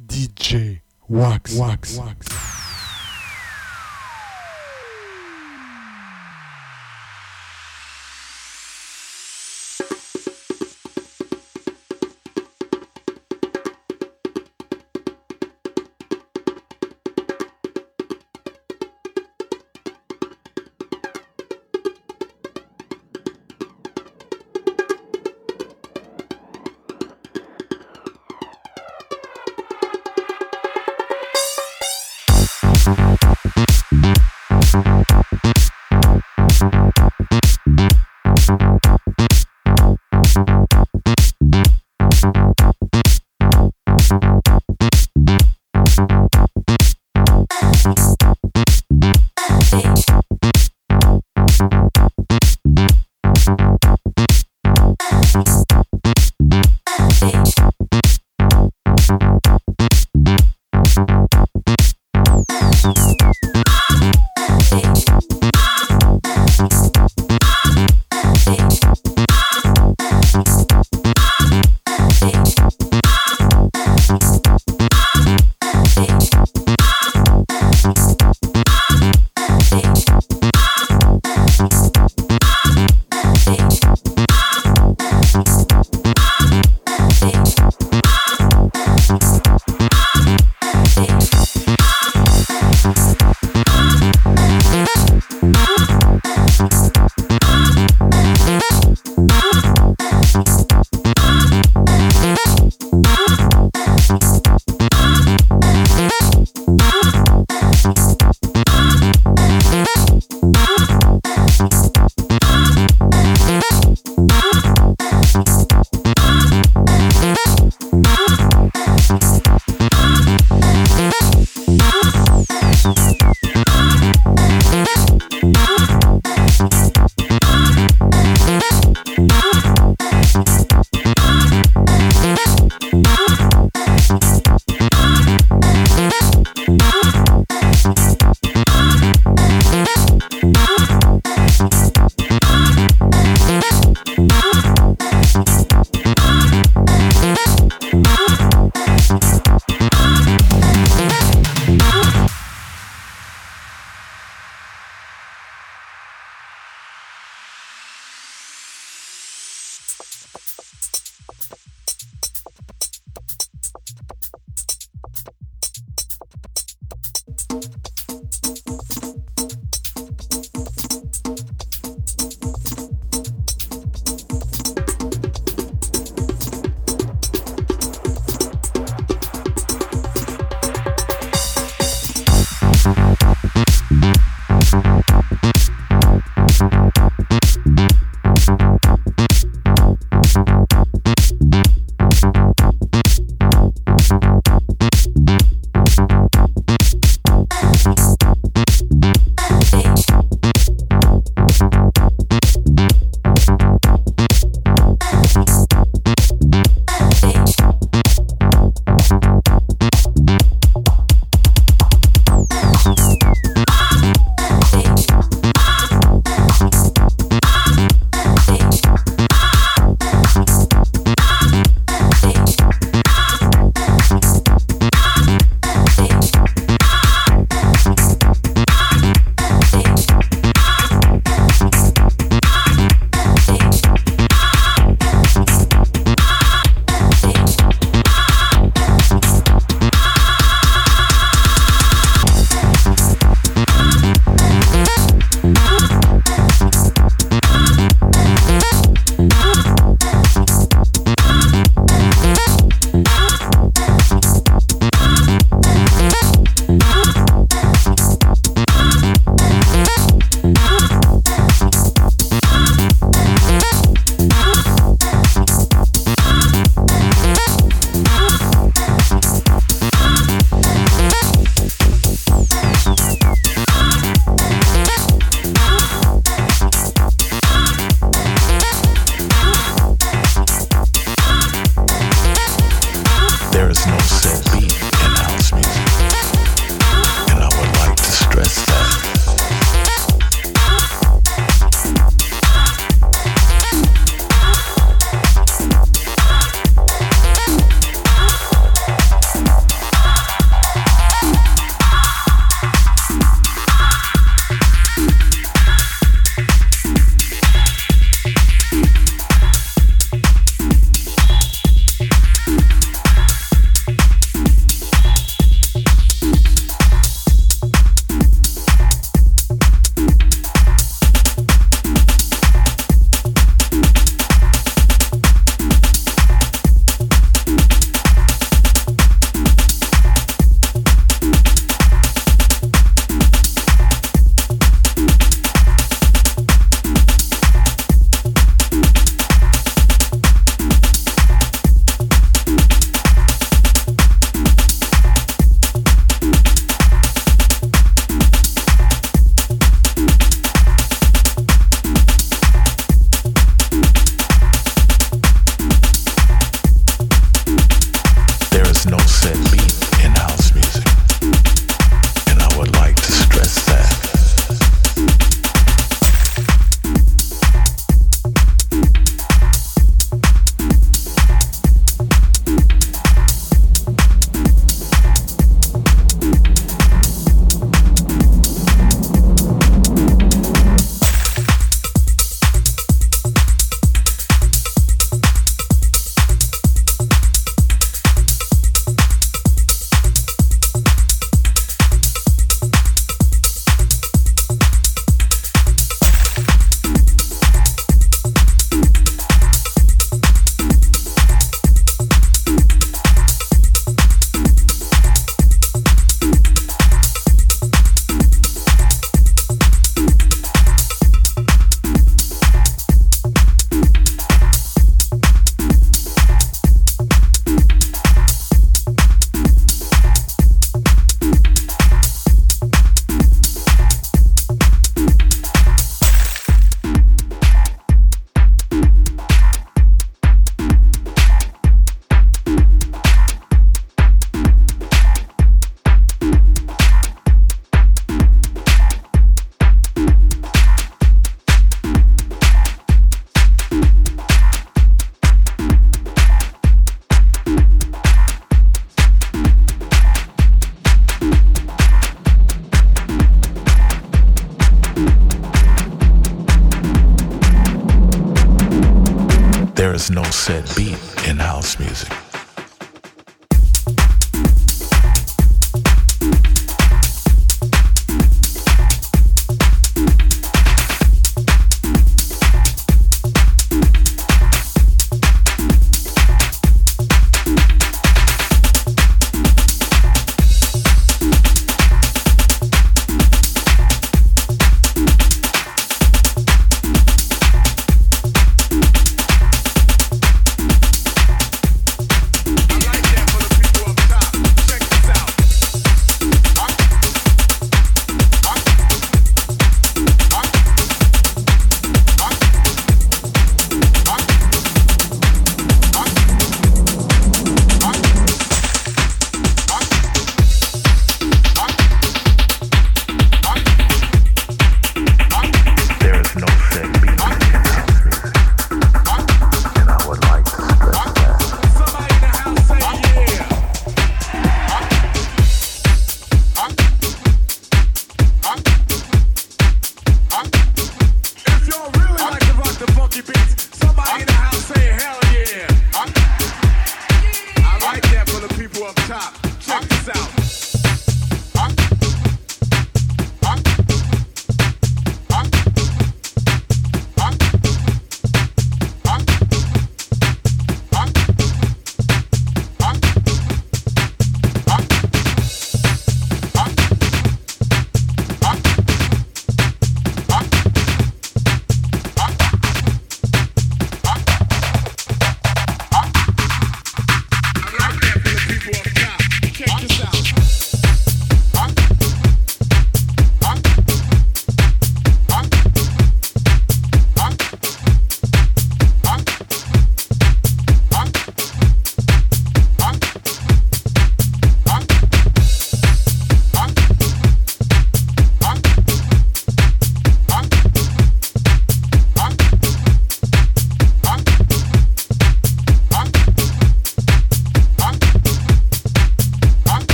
DJ Wax Wax Wax.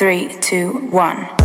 three, two, one.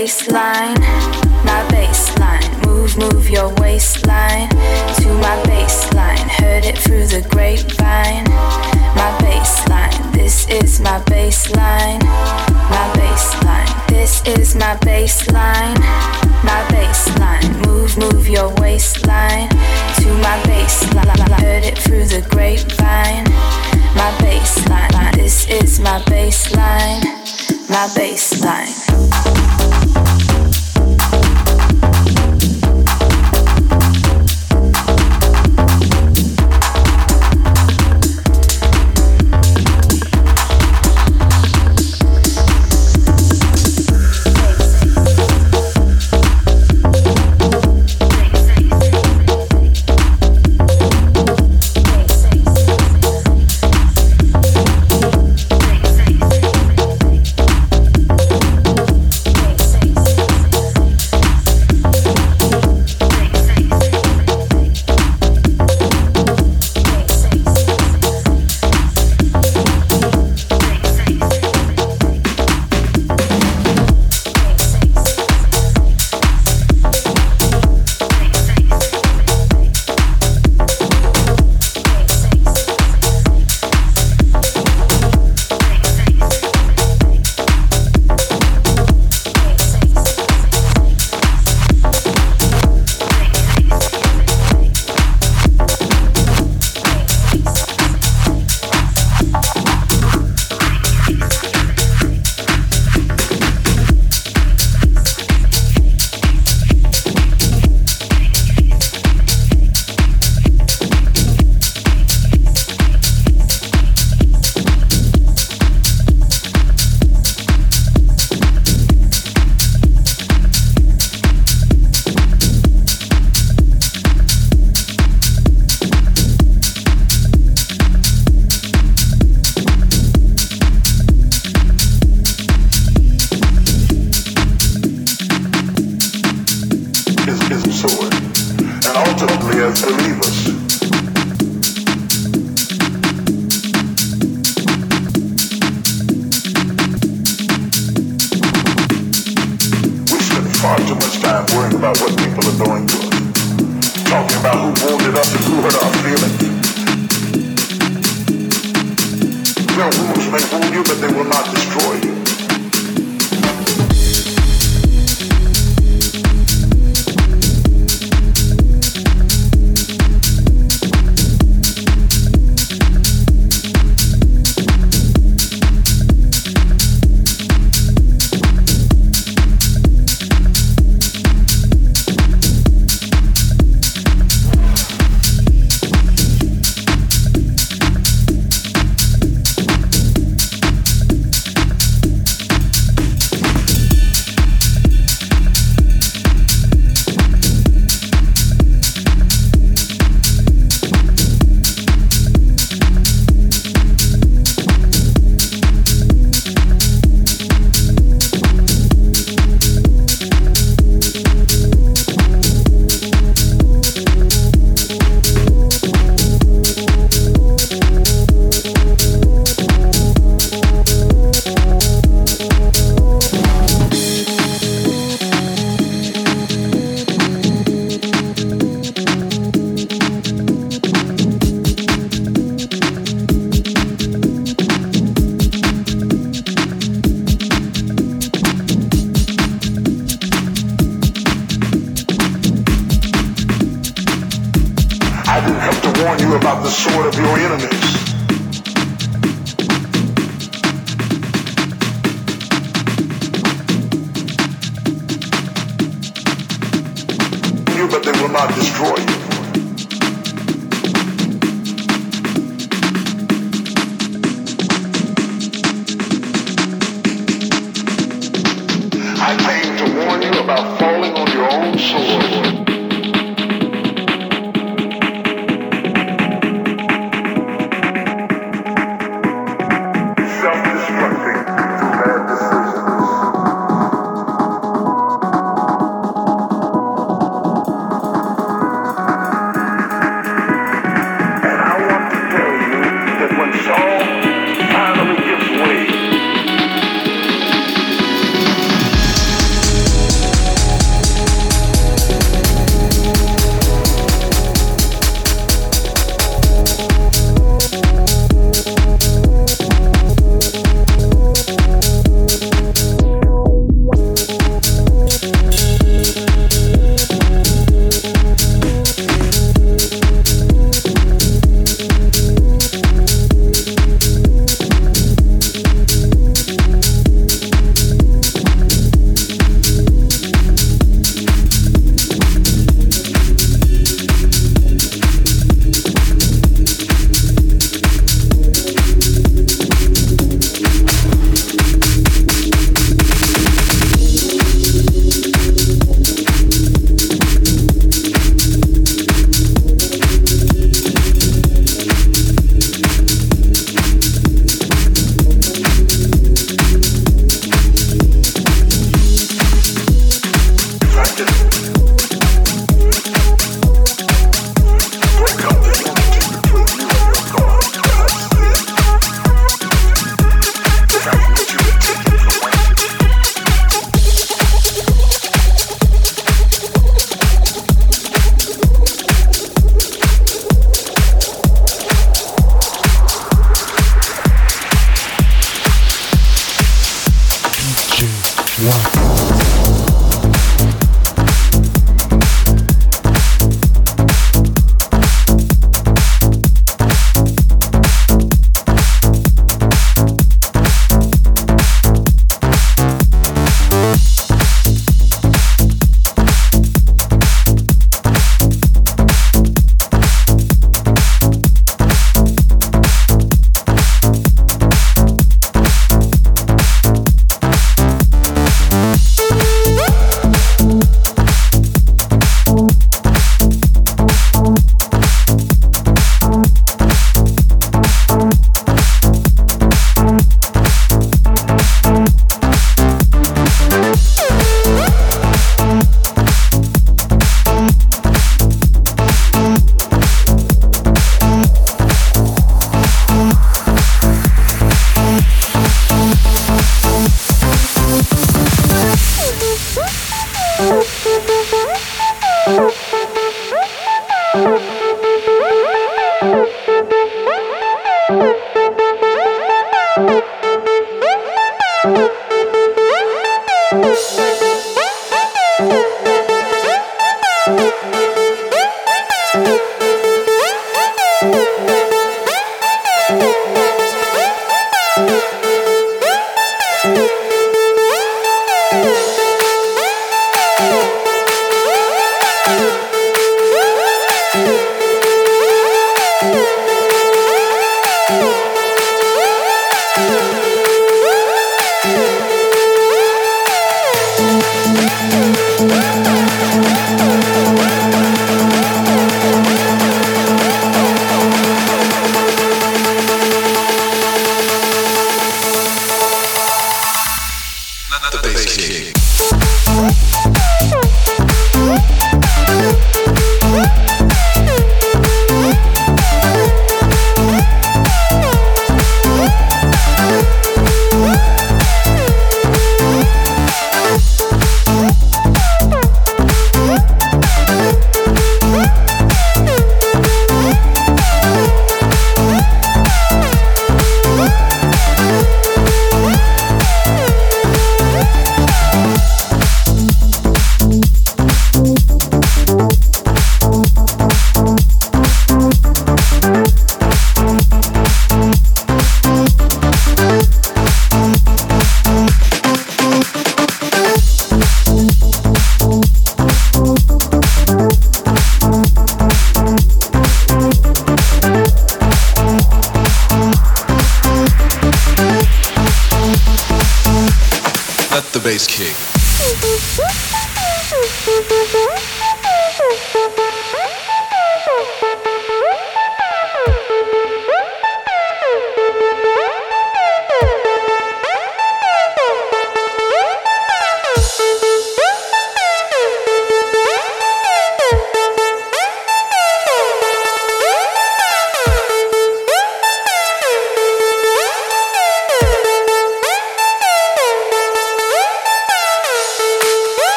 Baseline,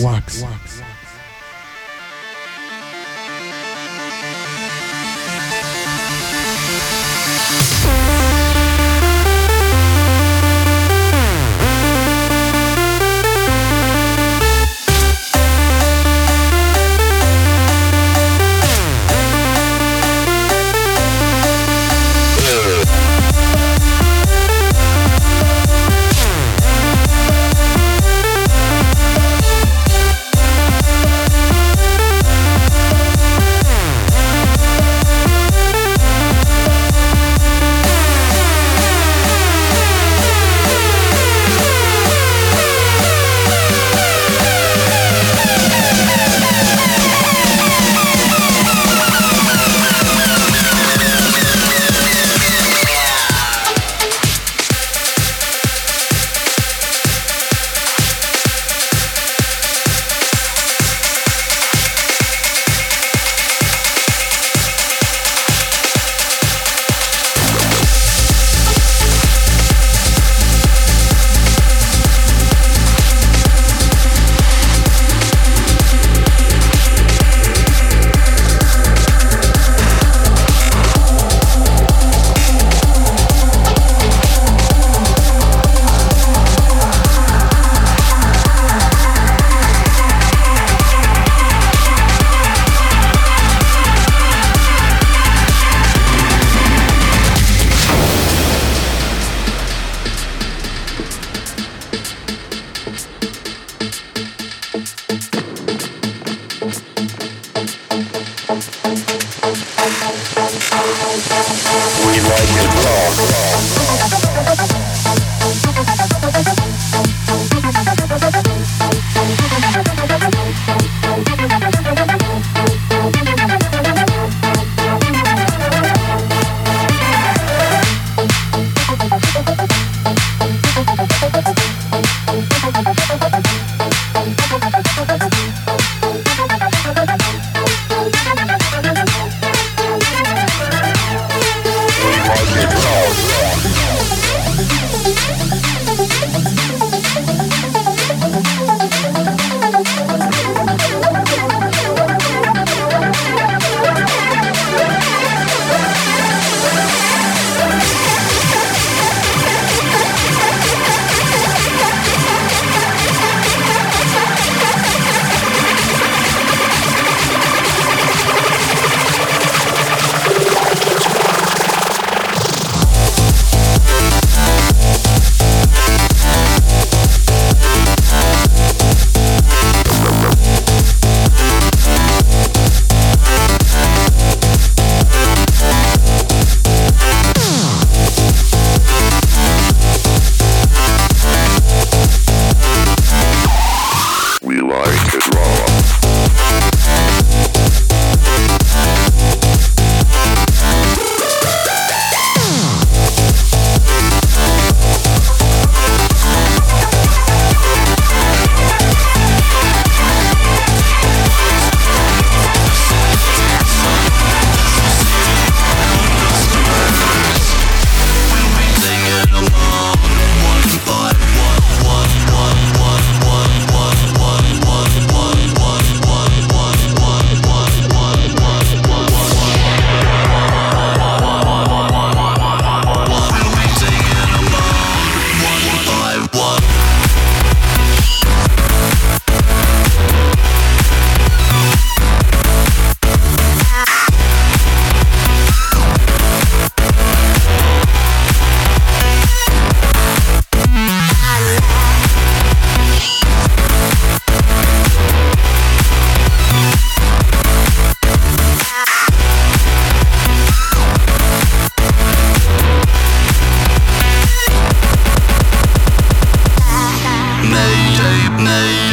Wax. Wax. này.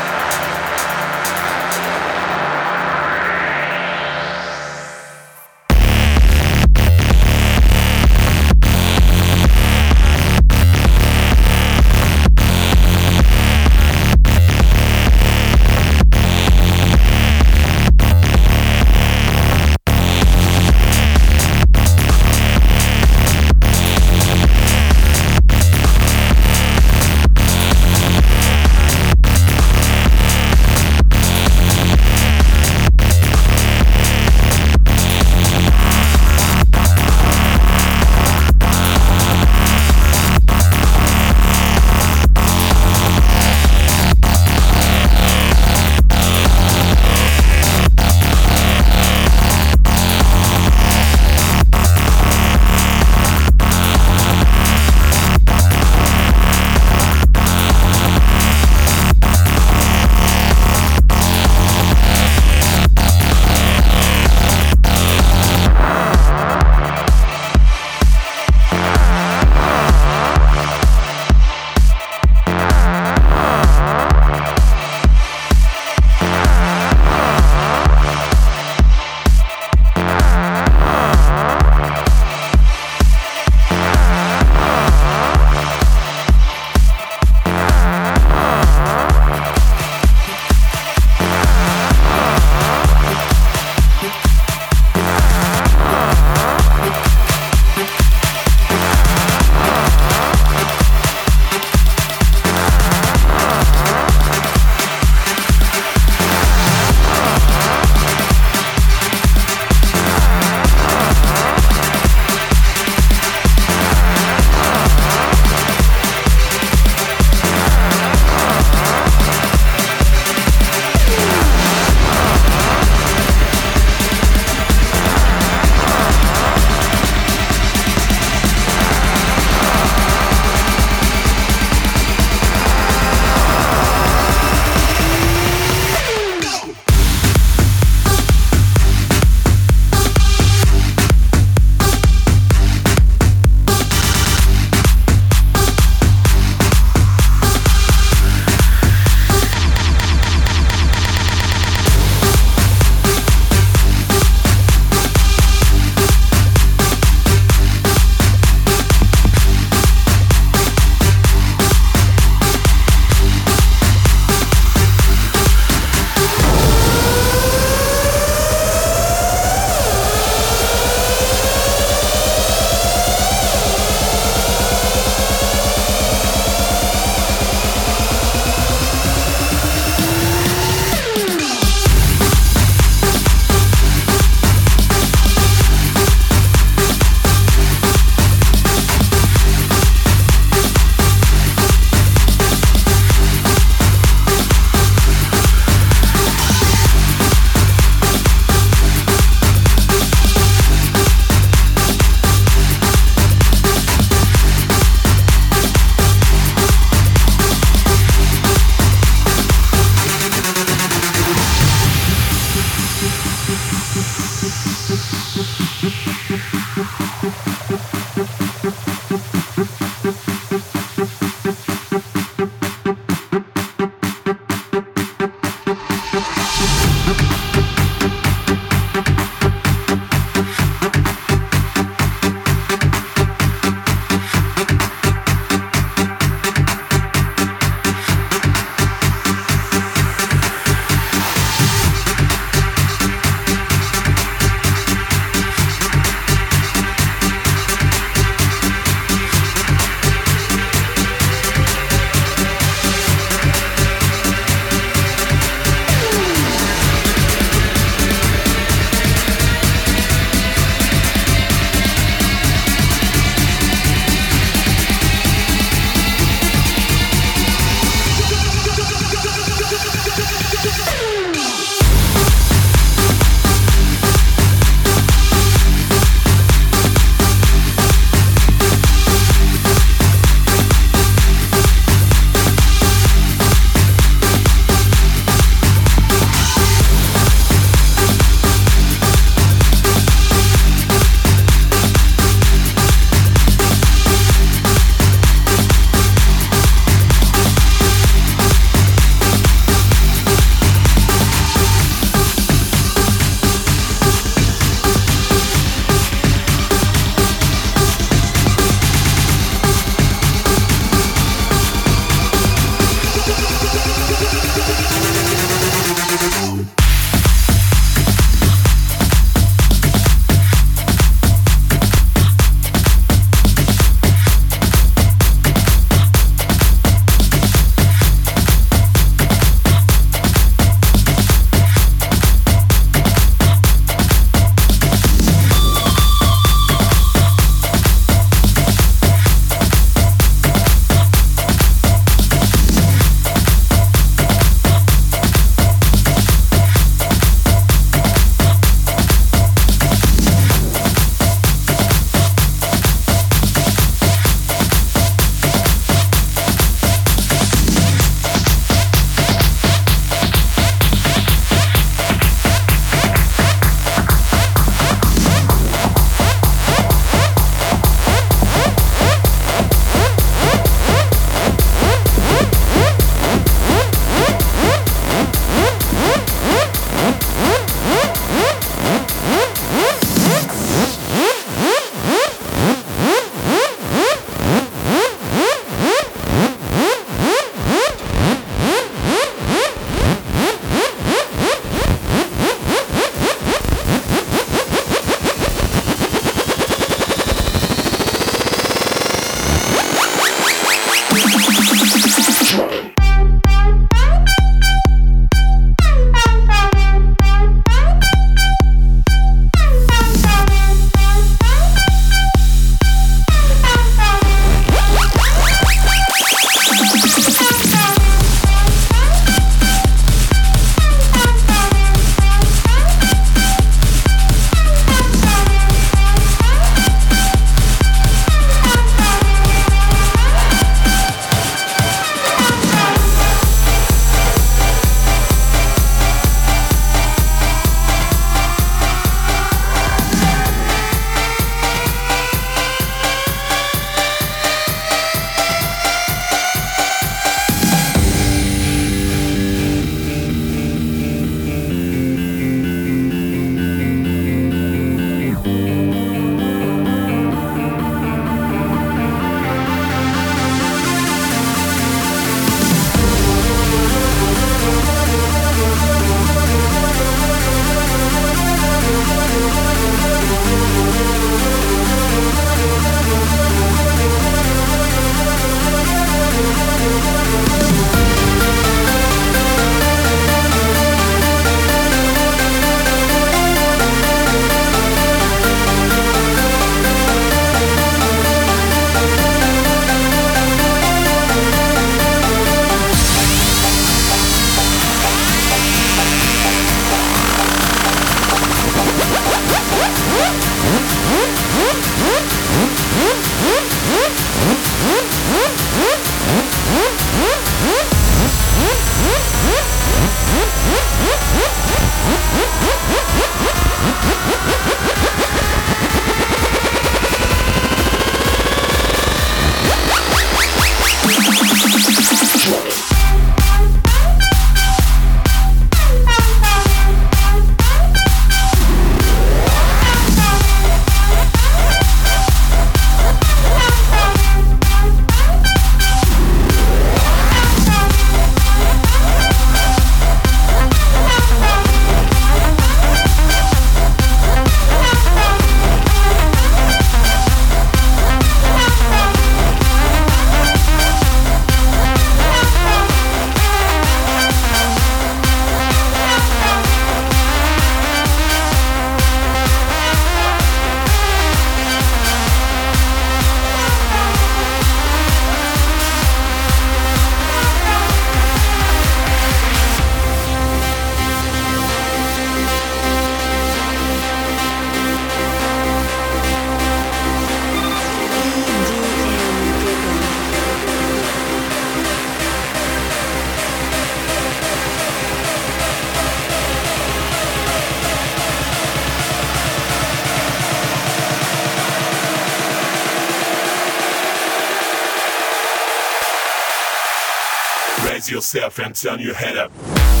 And turn your head up.